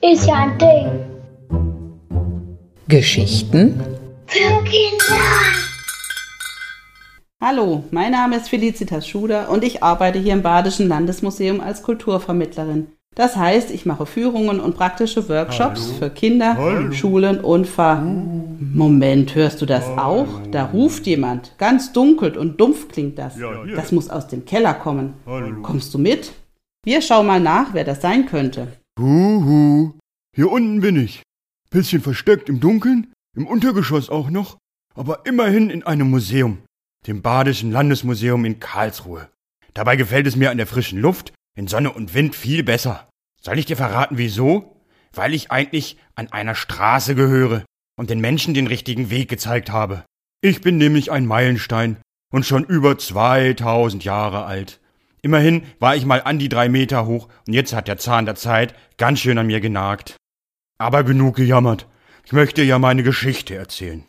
Ist ja ein Ding. Geschichten Für Kinder. Hallo, mein Name ist Felicitas Schuder und ich arbeite hier im Badischen Landesmuseum als Kulturvermittlerin. Das heißt, ich mache Führungen und praktische Workshops für Kinder, Schulen und Ver... Moment, hörst du das auch? Da ruft jemand. Ganz dunkel und dumpf klingt das. Ja. Das muss aus dem Keller kommen. Hallo. Kommst du mit? Wir schauen mal nach, wer das sein könnte. Huhu, hier unten bin ich. Bisschen versteckt im Dunkeln, im Untergeschoss auch noch, aber immerhin in einem Museum, dem Badischen Landesmuseum in Karlsruhe. Dabei gefällt es mir an der frischen Luft, in Sonne und Wind viel besser. Soll ich dir verraten, wieso? Weil ich eigentlich an einer Straße gehöre und den Menschen den richtigen Weg gezeigt habe. Ich bin nämlich ein Meilenstein und schon über 2000 Jahre alt. Immerhin war ich mal an die drei Meter hoch und jetzt hat der Zahn der Zeit ganz schön an mir genagt. Aber genug gejammert. Ich möchte ja meine Geschichte erzählen.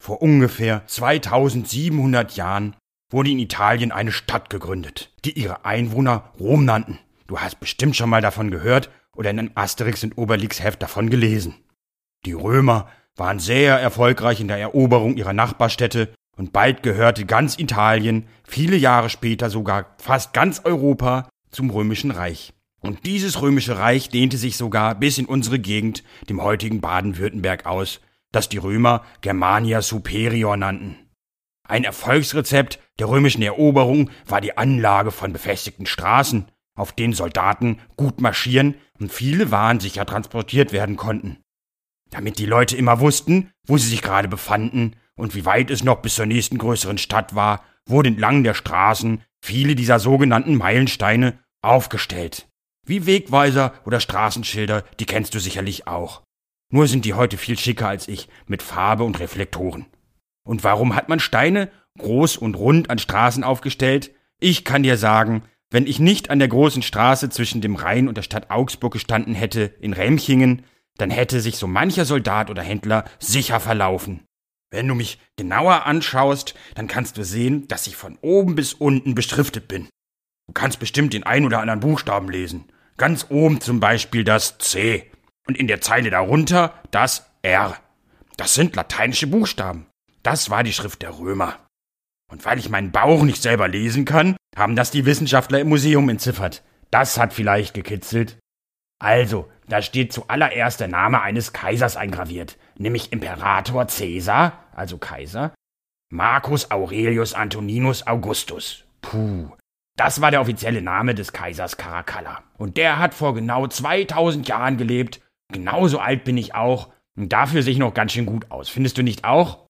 Vor ungefähr 2700 Jahren wurde in Italien eine Stadt gegründet, die ihre Einwohner Rom nannten. Du hast bestimmt schon mal davon gehört oder in einem Asterix und Obelix Heft davon gelesen. Die Römer waren sehr erfolgreich in der Eroberung ihrer Nachbarstädte und bald gehörte ganz Italien, viele Jahre später sogar fast ganz Europa zum römischen Reich. Und dieses römische Reich dehnte sich sogar bis in unsere Gegend, dem heutigen Baden-Württemberg aus, das die Römer Germania Superior nannten. Ein Erfolgsrezept der römischen Eroberung war die Anlage von befestigten Straßen, auf denen Soldaten gut marschieren und viele Waren sicher transportiert werden konnten. Damit die Leute immer wussten, wo sie sich gerade befanden und wie weit es noch bis zur nächsten größeren Stadt war, wurden entlang der Straßen viele dieser sogenannten Meilensteine aufgestellt. Wie Wegweiser oder Straßenschilder, die kennst du sicherlich auch. Nur sind die heute viel schicker als ich, mit Farbe und Reflektoren. Und warum hat man Steine groß und rund an Straßen aufgestellt? Ich kann dir sagen, wenn ich nicht an der großen Straße zwischen dem Rhein und der Stadt Augsburg gestanden hätte, in Remchingen, dann hätte sich so mancher Soldat oder Händler sicher verlaufen. Wenn du mich genauer anschaust, dann kannst du sehen, dass ich von oben bis unten beschriftet bin. Du kannst bestimmt den ein oder anderen Buchstaben lesen. Ganz oben zum Beispiel das C und in der Zeile darunter das R. Das sind lateinische Buchstaben. Das war die Schrift der Römer. Und weil ich meinen Bauch nicht selber lesen kann, haben das die Wissenschaftler im Museum entziffert. Das hat vielleicht gekitzelt. Also, da steht zuallererst der Name eines Kaisers eingraviert, nämlich Imperator Caesar, also Kaiser, Marcus Aurelius Antoninus Augustus. Puh, das war der offizielle Name des Kaisers Caracalla. Und der hat vor genau 2000 Jahren gelebt. Genauso alt bin ich auch. Und dafür sehe ich noch ganz schön gut aus. Findest du nicht auch?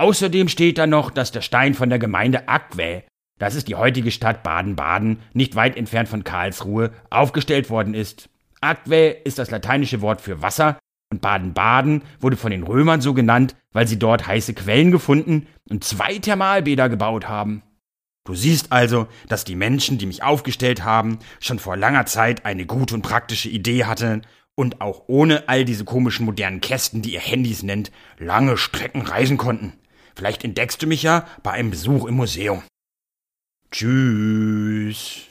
Außerdem steht da noch, dass der Stein von der Gemeinde Aquae, das ist die heutige Stadt Baden-Baden, nicht weit entfernt von Karlsruhe, aufgestellt worden ist. Aquae ist das lateinische Wort für Wasser und Baden-Baden wurde von den Römern so genannt, weil sie dort heiße Quellen gefunden und zwei Thermalbäder gebaut haben. Du siehst also, dass die Menschen, die mich aufgestellt haben, schon vor langer Zeit eine gute und praktische Idee hatten und auch ohne all diese komischen modernen Kästen, die ihr Handys nennt, lange Strecken reisen konnten. Vielleicht entdeckst du mich ja bei einem Besuch im Museum. Tschüss.